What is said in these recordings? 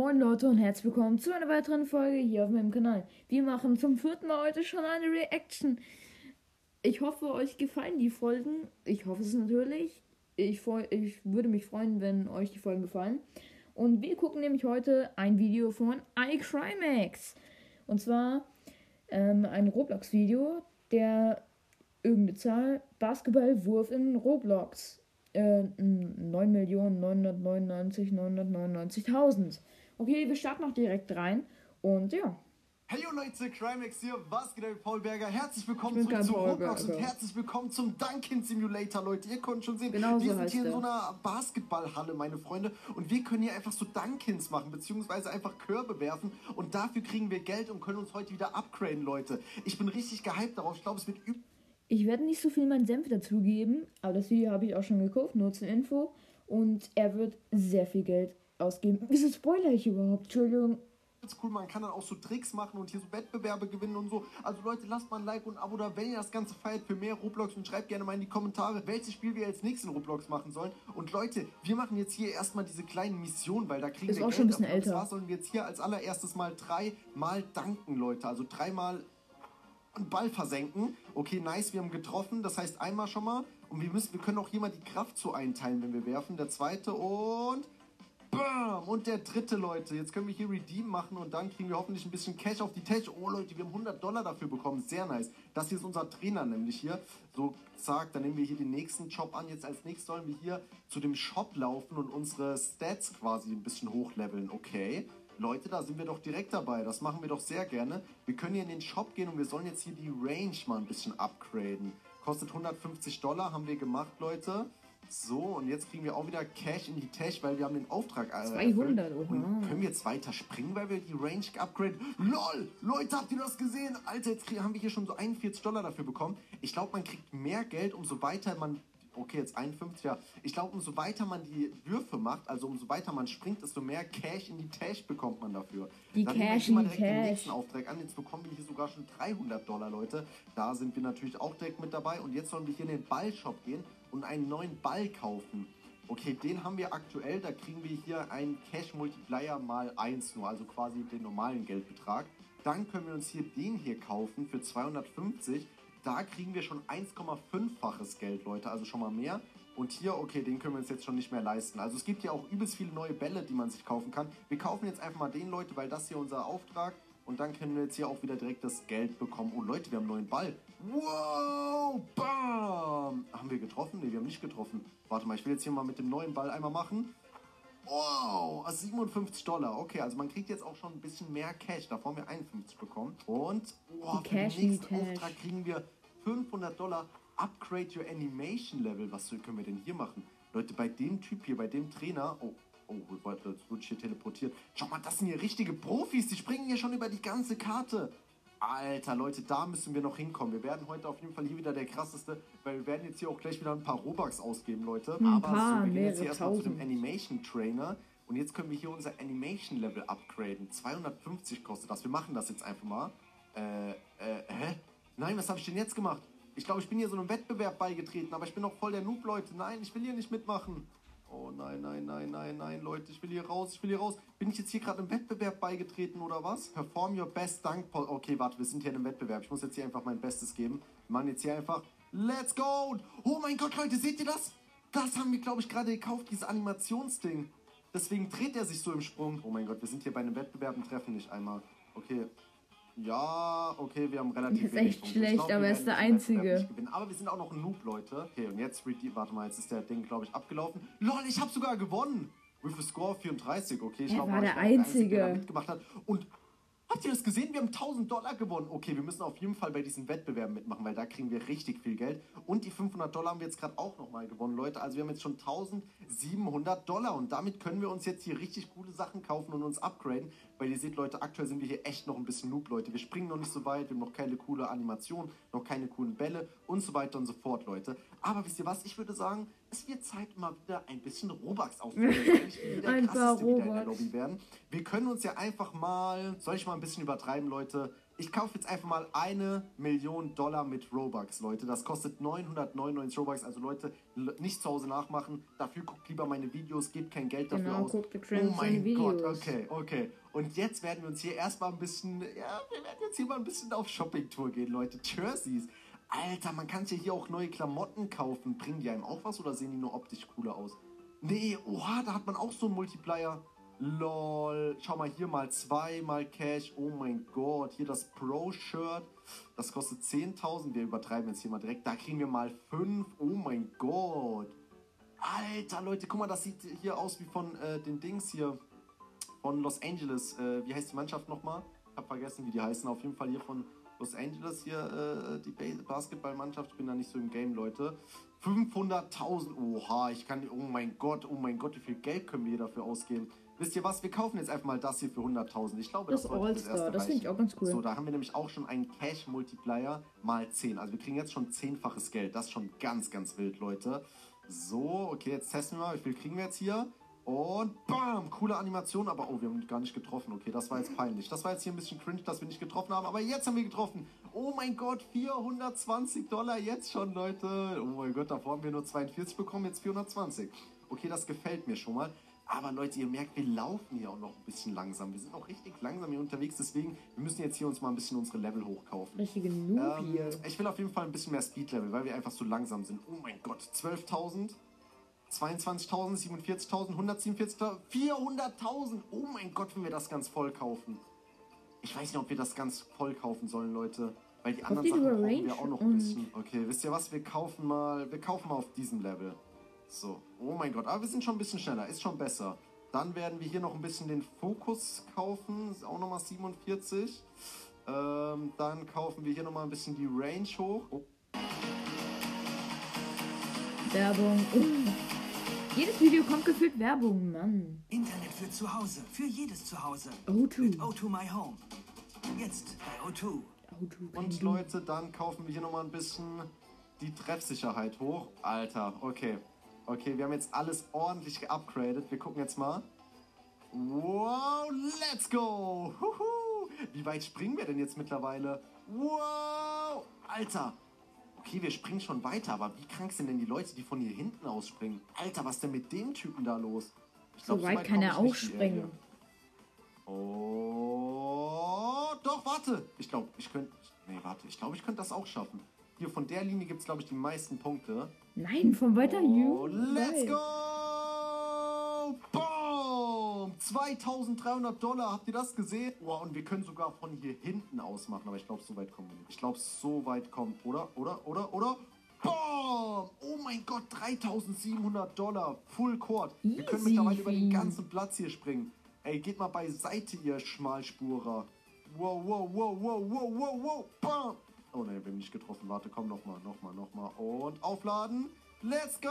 Moin Leute und herzlich willkommen zu einer weiteren Folge hier auf meinem Kanal. Wir machen zum vierten Mal heute schon eine Reaction. Ich hoffe, euch gefallen die Folgen. Ich hoffe es natürlich. Ich, ich würde mich freuen, wenn euch die Folgen gefallen. Und wir gucken nämlich heute ein Video von iCrimex. Und zwar ähm, ein Roblox-Video, der irgendeine Zahl Basketballwurf in Roblox äh, 9.999.999.000. Okay, wir starten noch direkt rein. Und ja. Hey Leute, Crimex hier, was geht ab, Paul Berger? Herzlich willkommen zurück zu Roblox und herzlich willkommen zum Dunkin Simulator, Leute. Ihr könnt schon sehen, genau wir so sind hier in so einer Basketballhalle, meine Freunde. Und wir können hier einfach so Dunkins machen, beziehungsweise einfach Körbe werfen. Und dafür kriegen wir Geld und können uns heute wieder upgraden, Leute. Ich bin richtig gehypt darauf. Ich glaube, es wird üb ich werde nicht so viel meinen Senf dazugeben, aber das Video habe ich auch schon gekauft, nur zur Info. Und er wird sehr viel Geld ausgeben. Wieso spoiler ich überhaupt? Entschuldigung. Das ist cool, man kann dann auch so Tricks machen und hier so Wettbewerbe gewinnen und so. Also Leute, lasst mal ein Like und ein Abo da, wenn ihr das Ganze feiert für mehr Roblox und schreibt gerne mal in die Kommentare, welches Spiel wir als nächstes in Roblox machen sollen. Und Leute, wir machen jetzt hier erstmal diese kleinen Missionen, weil da kriegen ist wir auch Geld schon ein bisschen ab. älter. Und zwar sollen wir jetzt hier als allererstes mal dreimal danken, Leute. Also dreimal einen Ball versenken. Okay, nice, wir haben getroffen. Das heißt einmal schon mal. Und wir müssen, wir können auch hier mal die Kraft so einteilen, wenn wir werfen. Der zweite und Bam! Und der dritte, Leute. Jetzt können wir hier Redeem machen und dann kriegen wir hoffentlich ein bisschen Cash auf die Tasche. Oh, Leute, wir haben 100 Dollar dafür bekommen. Sehr nice. Das hier ist unser Trainer nämlich hier. So, zack, dann nehmen wir hier den nächsten Job an. Jetzt als nächstes sollen wir hier zu dem Shop laufen und unsere Stats quasi ein bisschen hochleveln. Okay. Leute, da sind wir doch direkt dabei. Das machen wir doch sehr gerne. Wir können hier in den Shop gehen und wir sollen jetzt hier die Range mal ein bisschen upgraden. Kostet 150 Dollar, haben wir gemacht, Leute. So, und jetzt kriegen wir auch wieder Cash in die Tasche, weil wir haben den Auftrag äh, 200, oha. Und können wir jetzt weiter springen, weil wir die Range upgraden? LOL! Leute, habt ihr das gesehen? Alter, jetzt haben wir hier schon so 41 Dollar dafür bekommen. Ich glaube, man kriegt mehr Geld, umso weiter man okay, jetzt 51, ja. Ich glaube, umso weiter man die Würfe macht, also umso weiter man springt, desto mehr Cash in die Tasche bekommt man dafür. Die Dann Cash in die direkt Cash. den nächsten Auftrag an. Jetzt bekommen wir hier sogar schon 300 Dollar, Leute. Da sind wir natürlich auch direkt mit dabei. Und jetzt sollen wir hier in den Ballshop gehen und einen neuen Ball kaufen. Okay, den haben wir aktuell. Da kriegen wir hier einen Cash Multiplier mal 1 nur, also quasi den normalen Geldbetrag. Dann können wir uns hier den hier kaufen für 250 da kriegen wir schon 1,5-faches Geld, Leute, also schon mal mehr. Und hier, okay, den können wir uns jetzt schon nicht mehr leisten. Also es gibt ja auch übelst viele neue Bälle, die man sich kaufen kann. Wir kaufen jetzt einfach mal den, Leute, weil das hier unser Auftrag. Und dann können wir jetzt hier auch wieder direkt das Geld bekommen. Oh Leute, wir haben einen neuen Ball. Wow, bam. Haben wir getroffen? Ne, wir haben nicht getroffen. Warte mal, ich will jetzt hier mal mit dem neuen Ball einmal machen. Wow, 57 Dollar. Okay, also man kriegt jetzt auch schon ein bisschen mehr Cash. Davor haben wir 51 bekommen. Und oh, für den nächsten Auftrag kriegen wir 500 Dollar. Upgrade your Animation Level. Was können wir denn hier machen? Leute, bei dem Typ hier, bei dem Trainer... Oh, oh, jetzt wurde ich hier teleportiert. Schau mal, das sind hier richtige Profis. Die springen hier schon über die ganze Karte. Alter, Leute, da müssen wir noch hinkommen. Wir werden heute auf jeden Fall hier wieder der krasseste, weil wir werden jetzt hier auch gleich wieder ein paar Robux ausgeben, Leute. Ein Aber paar, so, wir gehen jetzt hier erstmal zu dem Animation Trainer. Und jetzt können wir hier unser Animation Level upgraden. 250 kostet das. Wir machen das jetzt einfach mal. Äh, äh, hä? Nein, was habe ich denn jetzt gemacht? Ich glaube, ich bin hier so einem Wettbewerb beigetreten, aber ich bin noch voll der Noob, Leute. Nein, ich will hier nicht mitmachen. Oh nein, nein, nein, nein, nein, Leute, ich will hier raus, ich will hier raus. Bin ich jetzt hier gerade im Wettbewerb beigetreten oder was? Perform your best Dank. Okay, warte, wir sind hier in einem Wettbewerb. Ich muss jetzt hier einfach mein Bestes geben. Wir machen jetzt hier einfach Let's go! Oh mein Gott, Leute, seht ihr das? Das haben wir, glaube ich, gerade gekauft, dieses Animationsding. Deswegen dreht er sich so im Sprung. Oh mein Gott, wir sind hier bei einem Wettbewerb und treffen nicht einmal. Okay, ja, okay, wir haben relativ Das ist echt schlecht, glaub, aber er ist der Einzige. Aber wir sind auch noch ein Noob, Leute. Okay, und jetzt, warte mal, jetzt ist der Ding, glaube ich, abgelaufen. Lol, ich habe sogar gewonnen. With a score 34, okay. Ich er glaub, war der Einzige. Einzige der mitgemacht hat. Und Habt ihr das gesehen? Wir haben 1000 Dollar gewonnen. Okay, wir müssen auf jeden Fall bei diesen Wettbewerben mitmachen, weil da kriegen wir richtig viel Geld. Und die 500 Dollar haben wir jetzt gerade auch nochmal gewonnen, Leute. Also wir haben jetzt schon 1700 Dollar und damit können wir uns jetzt hier richtig coole Sachen kaufen und uns upgraden. Weil ihr seht, Leute, aktuell sind wir hier echt noch ein bisschen Noob, Leute. Wir springen noch nicht so weit, wir haben noch keine coole Animation, noch keine coolen Bälle und so weiter und so fort, Leute. Aber wisst ihr was? Ich würde sagen, es wird Zeit, mal wieder ein bisschen Robux aufzunehmen. ein paar Robux. Wir können uns ja einfach mal, soll ich mal ein bisschen übertreiben, Leute? Ich kaufe jetzt einfach mal eine Million Dollar mit Robux, Leute. Das kostet 999 Robux. Also Leute, nicht zu Hause nachmachen. Dafür guckt lieber meine Videos, gebt kein Geld dafür Genau, aus. guckt oh mein Videos. Gott, okay, okay. Und jetzt werden wir uns hier erstmal ein bisschen, ja, wir werden jetzt hier mal ein bisschen auf Shoppingtour gehen, Leute. Jerseys. Alter, man kann sich hier auch neue Klamotten kaufen. Bringen die einem auch was oder sehen die nur optisch cooler aus? Nee, oha, da hat man auch so einen Multiplier. Lol. Schau mal hier mal zwei, mal Cash. Oh mein Gott. Hier das Pro-Shirt. Das kostet 10.000. Wir übertreiben jetzt hier mal direkt. Da kriegen wir mal 5. Oh mein Gott. Alter, Leute, guck mal, das sieht hier aus wie von äh, den Dings hier. Von Los Angeles. Äh, wie heißt die Mannschaft nochmal? Ich hab vergessen, wie die heißen. Auf jeden Fall hier von Los Angeles hier äh, die Ba- Basketballmannschaft. Ich bin da nicht so im Game, Leute. 500.000. Oha, ich kann. Oh mein Gott, oh mein Gott, wie viel Geld können wir hier dafür ausgeben? Wisst ihr was? Wir kaufen jetzt einfach mal das hier für 100.000. Ich glaube, Das das, sollte All-Star, erste das finde ich auch ganz cool. So, da haben wir nämlich auch schon einen Cash-Multiplier mal 10. Also wir kriegen jetzt schon zehnfaches Geld. Das ist schon ganz, ganz wild, Leute. So, okay, jetzt testen wir mal. Wie viel kriegen wir jetzt hier? Und bam, coole Animation, aber oh, wir haben gar nicht getroffen. Okay, das war jetzt peinlich. Das war jetzt hier ein bisschen cringe, dass wir nicht getroffen haben, aber jetzt haben wir getroffen. Oh mein Gott, 420 Dollar jetzt schon, Leute. Oh mein Gott, davor haben wir nur 42 bekommen, jetzt 420. Okay, das gefällt mir schon mal. Aber Leute, ihr merkt, wir laufen hier auch noch ein bisschen langsam. Wir sind auch richtig langsam hier unterwegs, deswegen, wir müssen jetzt hier uns mal ein bisschen unsere Level hochkaufen. Richtige Noob Ähm, ich will auf jeden Fall ein bisschen mehr Speed-Level, weil wir einfach so langsam sind. Oh mein Gott, 12.000, 22.000, 47.000, 147.000, 400.000. Oh mein Gott, wenn wir das ganz voll kaufen. Ich weiß nicht, ob wir das ganz voll kaufen sollen, Leute. Weil die anderen Sachen brauchen wir auch noch ein bisschen. Okay, wisst ihr was? Wir kaufen mal, wir kaufen mal auf diesem Level. So, oh mein Gott, aber wir sind schon ein bisschen schneller, ist schon besser. Dann werden wir hier noch ein bisschen den Fokus kaufen, ist auch nochmal 47. Ähm, dann kaufen wir hier nochmal ein bisschen die Range hoch. Oh, Werbung. Uh. Jedes Video kommt gefühlt Werbung, Mann. Internet für zu Hause, für jedes Zuhause. O2. Mit O2 My Home. Jetzt bei O2. Auto, kein Und Du. Leute, dann kaufen wir hier nochmal ein bisschen die Treffsicherheit hoch. Alter, okay. Okay, wir haben jetzt alles ordentlich geupgradet. Wir gucken jetzt mal. Wow, let's go! Huhu. Wie weit springen wir denn jetzt mittlerweile? Wow! Alter! Okay, wir springen schon weiter, aber wie krank sind denn die Leute, die von hier hinten ausspringen? Alter, was ist denn mit dem Typen da los? Ich So glaub, weit kann er auch springen. Oh, doch, warte. Ich glaube, ich könnte. Nee, warte. Ich glaube, ich könnte das auch schaffen. Hier von der Linie gibt es, glaube ich, die meisten Punkte. Nein, von weiter Oh, Jugend. let's go! Boom! 2300 Dollar, habt ihr das gesehen? Wow, und wir können sogar von hier hinten aus machen, aber ich glaube, so weit kommen wir nicht. Ich glaube, so weit kommt, oder? Oder? Oder? Oder? Boom! Oh mein Gott, 3700 Dollar. Full Court. Wir können Easy, mittlerweile über den ganzen Platz hier springen. Ey, geht mal beiseite, ihr Schmalspurer. Wow, wow, wow, wow, wow, wow, wow. Bam! Oh ne, wir haben nicht getroffen. Warte, komm nochmal, nochmal, nochmal. Und aufladen. Let's go!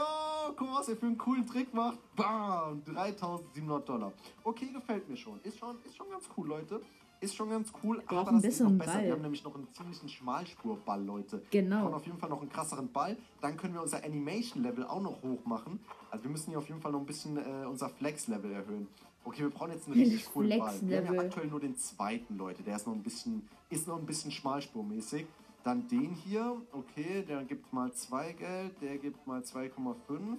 Guck mal, was er für einen coolen Trick macht. Bam! 3700 Dollar. Okay, gefällt mir schon. Ist schon, ist schon ganz cool, Leute. Ist schon ganz cool. Brauchen aber das ist noch besser. Ball. Wir haben nämlich noch einen ziemlichen Schmalspurball, Leute. Genau. Wir brauchen auf jeden Fall noch einen krasseren Ball. Dann können wir unser Animation-Level auch noch hoch machen. Also wir müssen hier auf jeden Fall noch ein bisschen äh, unser Flex-Level erhöhen. Okay, wir brauchen jetzt einen richtig coolen Ball. Wir haben ja aktuell nur den zweiten, Leute. Der ist noch ein bisschen, ist noch ein bisschen schmalspurmäßig. Dann den hier, okay, der gibt mal 2 Geld, der gibt mal 2,5.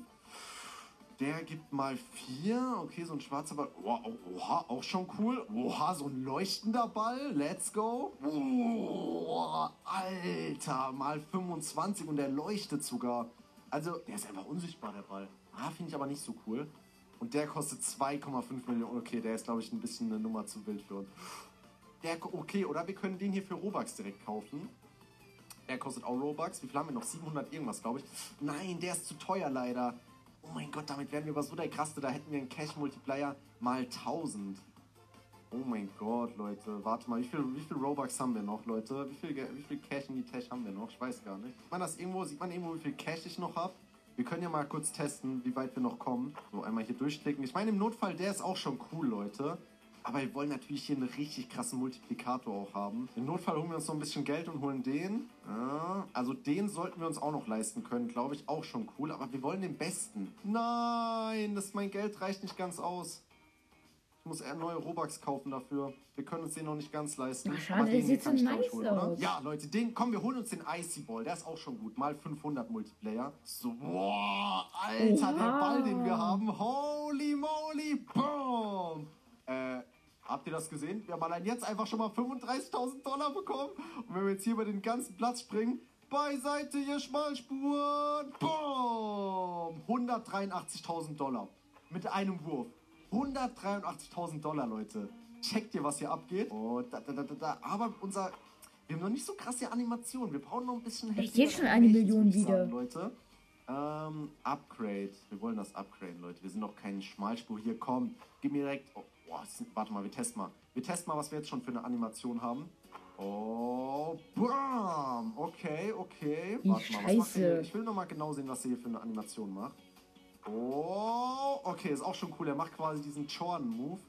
Der gibt mal 4. Okay, so ein schwarzer Ball. Oh, oh, oha, auch schon cool. Oha, so ein leuchtender Ball. Let's go. Oh, Alter, mal 25 und der leuchtet sogar. Also, der ist einfach unsichtbar, der Ball. Ah, finde ich aber nicht so cool. Und der kostet 2,5 Millionen. Okay, der ist, glaube ich, ein bisschen eine Nummer zu wild für uns. Der, okay, oder wir können den hier für Robux direkt kaufen. Der kostet auch Robux. Wie viel haben wir noch? 700 irgendwas, glaube ich. Nein, der ist zu teuer leider. Oh mein Gott, damit wären wir aber so der Krasse. Da hätten wir einen Cash-Multiplier mal 1000. Oh mein Gott, Leute. Warte mal, wie viel, wie viel Robux haben wir noch, Leute? Wie viel, wie viel Cash in die Tash haben wir noch? Ich weiß gar nicht. Sieht man das irgendwo? Sieht man irgendwo, wie viel Cash ich noch habe? Wir können ja mal kurz testen, wie weit wir noch kommen. So, einmal hier durchklicken. Ich meine, im Notfall, der ist auch schon cool, Leute. Aber wir wollen natürlich hier einen richtig krassen Multiplikator auch haben. Im Notfall holen wir uns noch ein bisschen Geld und holen den. Ja, also den sollten wir uns auch noch leisten können, glaube ich. Auch schon cool. Aber wir wollen den besten. Nein, das mein Geld reicht nicht ganz aus. Ich muss eher neue Robux kaufen dafür. Wir können uns den noch nicht ganz leisten. Ach, schade, das sieht so nice holen, oder? aus. Ja, Leute, den, komm, wir holen uns den Icy Ball. Der ist auch schon gut. Mal 500 Multiplayer. So, boah, Alter, der Oha. Ball, den wir haben. Holy moly, boom. Äh, habt ihr das gesehen? Wir haben allein jetzt einfach schon mal 35.000 Dollar bekommen. Und wenn wir jetzt hier über den ganzen Platz springen, beiseite, ihr Schmalspuren, boom, 183.000 Dollar. Mit einem Wurf. 183.000 Dollar, Leute. Checkt ihr, was hier abgeht? Oh, da, da, da, da. Aber unser... Wir haben noch nicht so krasse Animationen. Wir brauchen noch ein bisschen... Echt jetzt schon eine Million ich wieder? Leute. Ähm, Upgrade. Wir wollen das Upgrade, Leute. Wir sind noch kein Schmalspur. Hier, komm. Gib mir direkt... Oh, boah, warte mal, wir testen mal. Wir testen mal, was wir jetzt schon für eine Animation haben. Oh, bam. Okay, okay. Wie Warte mal, was macht. Ich will noch mal genau sehen, was er hier für eine Animation macht. Oh, okay, ist auch schon cool. Er macht quasi diesen Jordan-Move.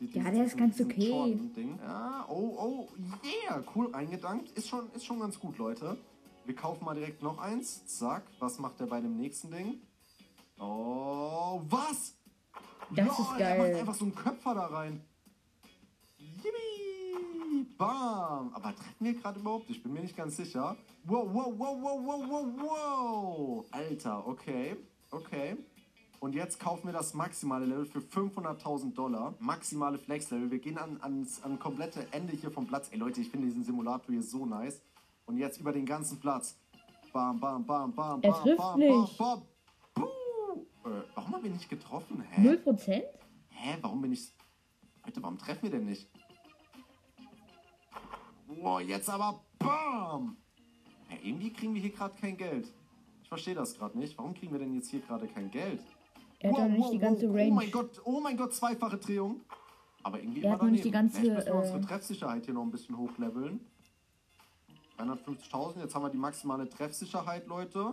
Ja, der ist ganz okay. Ja, oh, oh, yeah, cool eingedankt. Ist schon, ist schon ganz gut, Leute. Wir kaufen mal direkt noch eins. Zack, was macht er bei dem nächsten Ding? Oh, was? Das Lol, ist Er macht geil. einfach so einen Köpfer da rein. Yippie! Bam! Aber treffen wir gerade überhaupt? Ich bin mir nicht ganz sicher. Wow, wow, wow, wow, wow, wow, wow! Alter, okay, okay. Und jetzt kaufen wir das maximale Level für 500.000 Dollar. Maximale Flex-Level. Wir gehen an, ans an komplette Ende hier vom Platz. Ey Leute, ich finde diesen Simulator hier so nice. Und jetzt über den ganzen Platz. Bam, bam, bam, bam, bam, trifft bam, nicht. bam, bam. Äh, warum haben wir nicht getroffen? Hä? Null Prozent? Hä, warum bin ich. Leute, warum treffen wir denn nicht? Boah, jetzt aber BAM! Hä, irgendwie kriegen wir hier gerade kein Geld. Ich verstehe das gerade nicht. Warum kriegen wir denn jetzt hier gerade kein Geld? Er hat doch nicht die ganze Oh Range. mein Gott, oh mein Gott, zweifache Drehung. Aber irgendwie Er immer hat noch nicht die ganze, Vielleicht müssen wir äh, unsere Treffsicherheit hier noch ein bisschen hochleveln. 350.000, jetzt haben wir die maximale Treffsicherheit, Leute.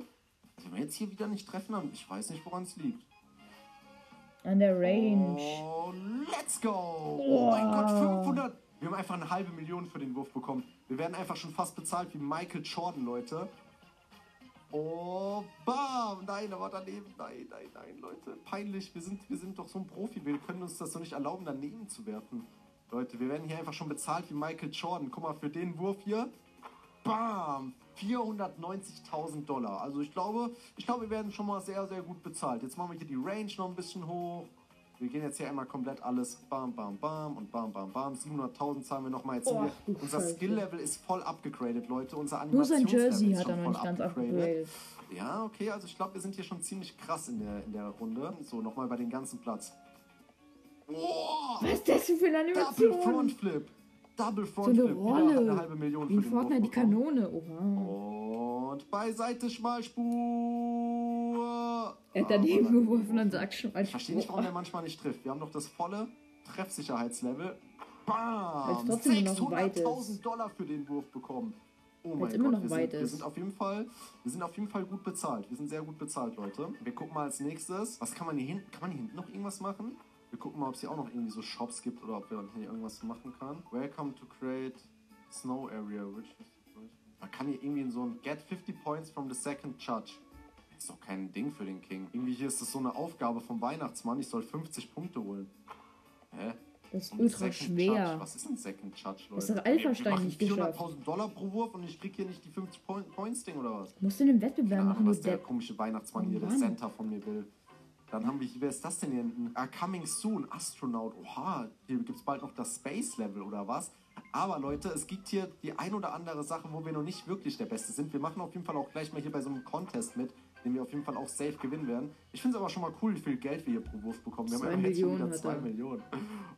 Wenn wir jetzt hier wieder nicht treffen, dann ich weiß nicht, woran es liegt. An der Range. Oh, let's go! Oh mein Gott, 500! Wir haben einfach eine halbe Million für den Wurf bekommen. Wir werden einfach schon fast bezahlt wie Michael Jordan, Leute. Oh, bam! Nein, aber daneben. Nein, nein, nein, Leute. Peinlich. Wir sind, wir sind doch so ein Profi. Wir können uns das doch nicht erlauben, daneben zu werfen. Leute, wir werden hier einfach schon bezahlt wie Michael Jordan. Guck mal, für den Wurf hier. Bam! 490.000 Dollar. Also ich glaube, ich glaube, wir werden schon mal sehr, sehr gut bezahlt. Jetzt machen wir hier die Range noch ein bisschen hoch. Wir gehen jetzt hier einmal komplett alles bam, bam, bam und bam, bam, bam. 700.000 zahlen wir nochmal. Jetzt wir, du unser. Skill-Level ist voll abgegradet, Leute. Unser Nur sein Animationslevel Jersey ist hat er schon noch nicht ganz abgegradet. Ja, okay, also ich glaube, wir sind hier schon ziemlich krass in der, in der Runde. So, nochmal bei den ganzen Platz. Boah! Was ist das denn für eine Double Animation? Front Flip. Double So eine Rolle. eine halbe Million Wie in Fortnite die. Kanone. Oha. Und beiseite Schmalspur. Er hat daneben daneben. geworfen und sagt schon Ich verstehe nicht, warum der manchmal nicht trifft. Wir haben doch das volle Treffsicherheitslevel. Bam! trotzdem noch weit ist. 600.000 Dollar für den Wurf bekommen. Oh mein Weil's immer Gott, noch wir, sind, wir sind auf jeden Fall, wir sind auf jeden Fall gut bezahlt. Wir sind sehr gut bezahlt, Leute. Wir gucken mal als nächstes. Was kann man hier hinten? Kann man hier hinten noch irgendwas machen? Wir gucken mal, ob es hier auch noch irgendwie so Shops gibt oder ob man hier irgendwas machen kann. Welcome to create snow area. Which man kann hier irgendwie in so ein Get 50 points from the second judge. Das ist doch kein Ding für den King. Irgendwie hier ist das so eine Aufgabe vom Weihnachtsmann. Ich soll 50 Punkte holen. Hä? Das ist Und ultra schwer. Judge. Was ist ein Second Judge, Leute? Das hat Alpha-Stein Wir nicht geschafft. 400.000 Dollar pro Wurf und ich krieg hier nicht die 50 Point- Points-Ding oder was? Musst du einen Wettbewerb Keine Ahnung, machen, was der komische Weihnachtsmann Oh hier, der. Center von mir will. Dann haben wir wer ist das denn hier hinten? Ah, Coming Soon, Astronaut. Oha, hier gibt es bald noch das Space Level oder was? Aber Leute, es gibt hier die ein oder andere Sache, wo wir noch nicht wirklich der Beste sind. Wir machen auf jeden Fall auch gleich mal hier bei so einem Contest mit, den wir auf jeden Fall auch safe gewinnen werden. Ich finde es aber schon mal cool, wie viel Geld wir hier pro Wurf bekommen. Wir Zwei haben jetzt schon wieder hat zwei er. Millionen.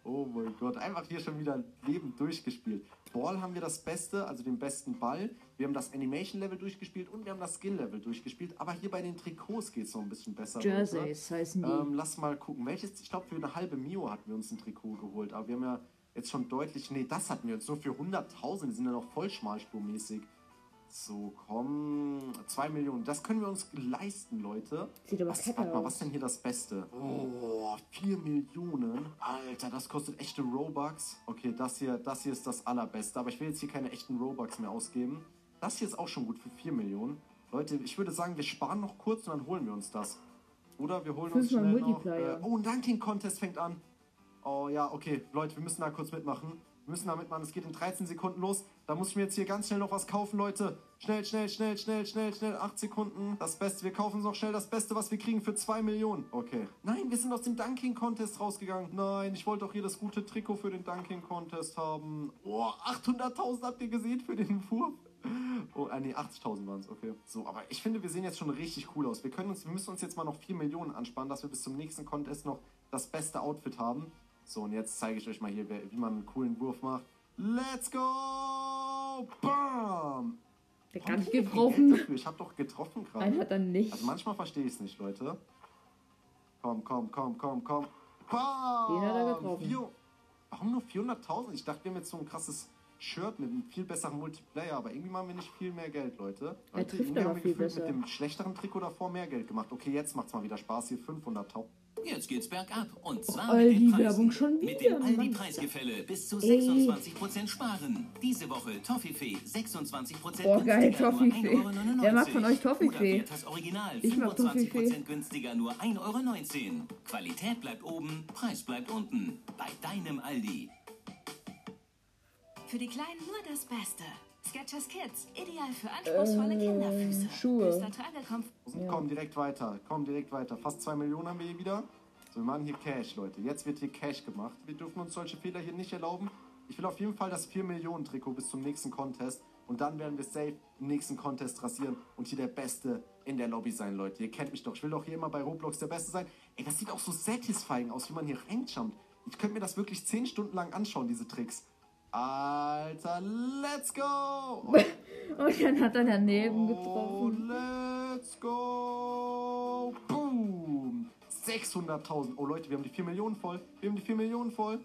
Oh mein Gott, einfach hier schon wieder lebend durchgespielt. Ball haben wir das Beste, also den besten Ball. Wir haben das Animation-Level durchgespielt und wir haben das Skill-Level durchgespielt. Aber hier bei den Trikots geht es noch ein bisschen besser. Jerseys heißen die. Ähm, lass mal gucken. Welches, ich glaube, für eine halbe Mio hatten wir uns ein Trikot geholt. Aber wir haben ja jetzt schon deutlich. Nee, das hatten wir uns nur für 100.000. Die sind ja noch voll schmalspurmäßig. So, komm. 2 Millionen. Das können wir uns leisten, Leute. Sieht aber was, warte mal, aus. was ist denn hier das Beste? Oh, 4 Millionen. Alter, das kostet echte Robux. Okay, das hier, das hier ist das allerbeste. Aber ich will jetzt hier keine echten Robux mehr ausgeben. Das hier ist auch schon gut für 4 Millionen. Leute, ich würde sagen, wir sparen noch kurz und dann holen wir uns das. Oder wir holen uns schnell noch... Äh, oh, ein Dunking Contest fängt an. Oh ja, okay. Leute, wir müssen da kurz mitmachen. Wir müssen da mitmachen. Es geht in 13 Sekunden los. Da muss ich mir jetzt hier ganz schnell noch was kaufen, Leute. Schnell, schnell, schnell, schnell, schnell, schnell. 8 Sekunden. Das Beste. Wir kaufen uns noch schnell das Beste, was wir kriegen für 2 Millionen. Okay. Nein, wir sind aus dem Dunking Contest rausgegangen. Nein, ich wollte doch hier das gute Trikot für den Dunking Contest haben. Oh, 800.000 habt ihr gesehen für den Wurf? Oh, äh, nee, 80.000 waren es, okay. So, aber ich finde, wir sehen jetzt schon richtig cool aus. Wir können uns, wir müssen uns jetzt mal noch 4 Millionen ansparen, dass wir bis zum nächsten Contest noch das beste Outfit haben. So, und jetzt zeige ich euch mal hier, wie man einen coolen Wurf macht. Let's go! Bam! Der kann nicht ich getroffen. Ich habe doch getroffen gerade. Hat er nicht. Also manchmal verstehe ich es nicht, Leute. Komm, komm, komm, komm, komm. Bam! Den hat er getroffen. Vier- Warum nur 400.000? Ich dachte, wir haben jetzt so ein krasses Shirt mit einem viel besseren Multiplayer, aber irgendwie machen wir nicht viel mehr Geld, Leute. Er trifft irgendwie aber haben wir viel gefühlt besser. mit dem schlechteren Trikot davor mehr Geld gemacht. Okay, jetzt macht's mal wieder Spaß. Hier 500.000. Jetzt geht's bergab und zwar Aldi, mit den Preisen. Werbung schon Mit wieder, dem Mann. Aldi-Preisgefälle bis zu Ey. 26% sparen. Diese Woche Toffifee 26% Boah, geil, Toffifee. 1,99 Wer mag von euch Toffifee? Werthers Original Ich mag 25% Toffifee. günstiger, nur 1,19 Euro. Qualität bleibt oben, Preis bleibt unten. Bei deinem Aldi. Für die Kleinen nur das Beste. Skechers Kids, ideal für anspruchsvolle Kinderfüße. Äh, Schuhe. Tragekomfort. Komm, direkt weiter. Komm, direkt weiter. Fast 2 Millionen haben wir hier wieder. So, wir machen hier Cash, Leute. Jetzt wird hier Cash gemacht. Wir dürfen uns solche Fehler hier nicht erlauben. Ich will auf jeden Fall das 4 Millionen Trikot bis zum nächsten Contest. Und dann werden wir safe im nächsten Contest rasieren und hier der Beste in der Lobby sein, Leute. Ihr kennt mich doch. Ich will doch hier immer bei Roblox der Beste sein. Ey, das sieht auch so satisfying aus, wie man hier reinjumpt. Ich könnte mir das wirklich 10 Stunden lang anschauen, diese Tricks. Alter, let's go! Und dann hat er daneben Oh, getroffen. let's go! Boom! 600.000. Oh Leute, wir haben die 4 Millionen voll. Wir haben die 4 Millionen voll.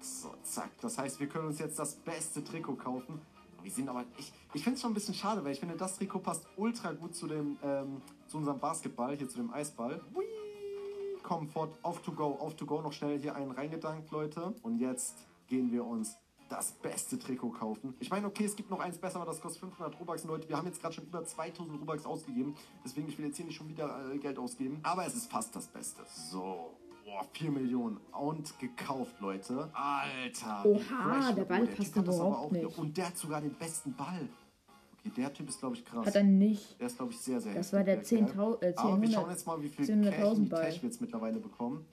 So, zack. Das heißt, wir können uns jetzt das beste Trikot kaufen. Wir sind aber, ich, ich finde es schon ein bisschen schade, weil ich finde, das Trikot passt ultra gut zu dem, ähm, zu unserem Basketball, hier zu dem Eisball. Hui! Komm, fort, auf to go, auf to go. Noch schnell hier einen reingedankt, Leute. Und jetzt gehen wir uns das beste Trikot kaufen. Ich meine, okay, es gibt noch eins besser, aber das kostet 500 Robux. Leute, wir haben jetzt gerade schon über 2000 Robux ausgegeben. Deswegen, ich will jetzt hier nicht schon wieder äh, Geld ausgeben. Aber es ist fast das Beste. So. Boah, 4 Millionen. Und gekauft, Leute. Alter. Oha, der oh, Ball Typ passt aber auch hier. nicht. Und der hat sogar den besten Ball. Okay, der Typ ist, glaube ich, krass. Hat er nicht. Der ist, glaube ich, sehr, sehr Das war der Kerl. 10.000 äh, Aber wir 10.000 schauen jetzt mal, wie viel 10.000 Cash. Cash wir jetzt mittlerweile bekommen.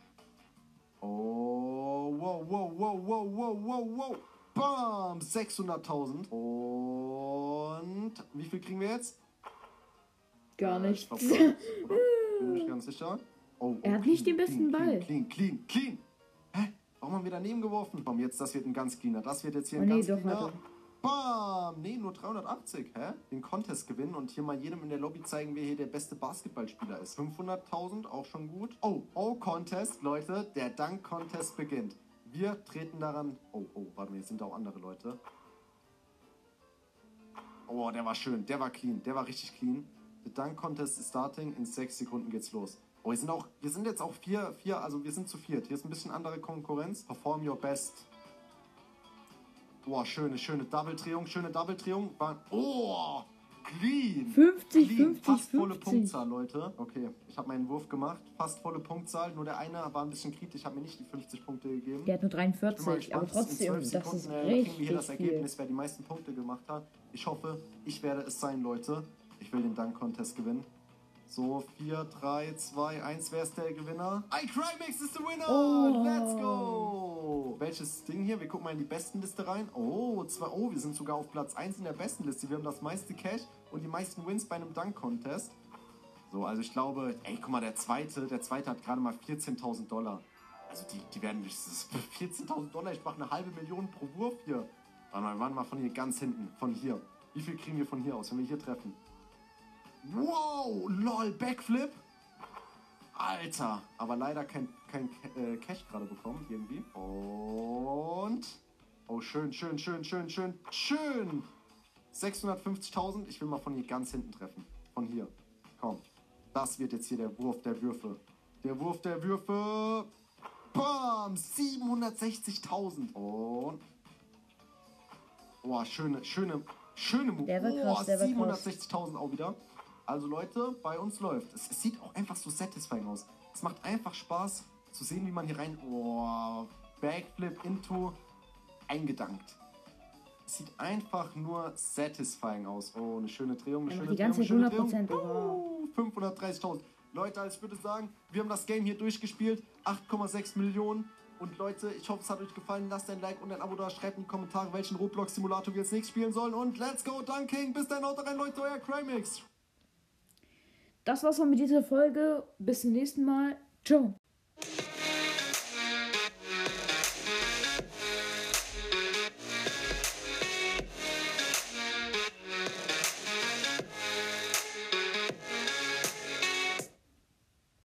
Oh, wow, wow, wow, wow, wow, wow, wow. Bam, 600.000. Und wie viel kriegen wir jetzt? Gar Äh, nichts. ich glaub? Bin mir nicht ganz sicher. Oh, Er oh, hat nicht clean, den besten clean, Ball. Clean, clean, clean. Hä? Warum haben wir daneben geworfen? Komm, jetzt, das wird ein ganz cleaner. Das wird jetzt hier Oh ein nee, ganz doch, cleaner. warte. Bam! Nee, nur 380, hä? Den Contest gewinnen und hier mal jedem in der Lobby zeigen, wer hier der beste Basketballspieler ist. 500.000, auch schon gut. Oh, oh, Contest, Leute, der Dank-Contest beginnt. Wir treten daran... Oh, oh, warte mal, jetzt sind auch andere Leute. Oh, der war schön, der war clean, der war richtig clean. The Dunk Contest is starting, in sechs Sekunden geht's los. Oh, wir sind auch, wir sind jetzt auch vier, vier, also wir sind zu viert. Hier ist ein bisschen andere Konkurrenz. Perform your best. Boah, schöne, schöne Double-Drehung, schöne Double-Drehung. Oh, clean. 50, clean. 50, Fast volle 50. Punktzahl, Leute. Okay, ich habe meinen Wurf gemacht. Fast volle Punktzahl. Nur der eine war ein bisschen kritisch. Ich habe mir nicht die 50 Punkte gegeben. Der hat nur Ich bin mal 43, aber trotzdem, in 12 das ist Sekunden, äh, kriegen wir hier das richtig viel. Ergebnis, wer die meisten Punkte gemacht hat. Ich hoffe, ich werde es sein, Leute. Ich will den Dunk-Contest gewinnen. So, 4, 3, 2, 1. Wer ist der Gewinner? iCrymax ist der Winner! Oh. Let's go! Welches Ding hier? Wir gucken mal in die Bestenliste rein. Oh, zwei, oh, wir sind sogar auf Platz 1 in der Bestenliste. Wir haben das meiste Cash und die meisten Wins bei einem Dunk-Contest. So, also ich glaube, ey, guck mal, der zweite, der zweite hat gerade mal 14.000 Dollar. Also die, die werden, das ist 14.000 Dollar, ich mache eine halbe Million pro Wurf hier. Warte mal, wir waren mal von hier ganz hinten, von hier. Wie viel kriegen wir von hier aus, wenn wir hier treffen? Wow, lol, Backflip. Alter, aber leider kein, kein äh, Cash gerade bekommen, irgendwie. Und, oh, schön, schön, schön, schön, schön, schön. 650.000, ich will mal von hier ganz hinten treffen. Von hier. Komm. Das wird jetzt hier der Wurf der Würfe. Der Wurf der Würfe. Bam! 760.000. Und. Boah, schöne, schöne, schöne. Der krass. 760.000 auch wieder. Also Leute, bei uns läuft. Es, es sieht auch einfach so satisfying aus. Es macht einfach Spaß, zu sehen, wie man hier rein. Oh, Backflip into eingedankt. Sieht einfach nur satisfying aus. Oh, eine schöne Drehung, eine schöne die ganze Drehung, eine schöne 100%, Drehung. Uh, 530.000. Leute, also ich würde sagen, wir haben das Game hier durchgespielt. 8,6 Millionen. Und Leute, ich hoffe, es hat euch gefallen. Lasst ein Like und ein Abo da. Schreibt in die Kommentare, welchen Roblox-Simulator wir jetzt nächstes spielen sollen. Und let's go, Dunking. Bis dann, haut rein, Leute, euer Crimix. Das war's dann mit dieser Folge. Bis zum nächsten Mal. Ciao.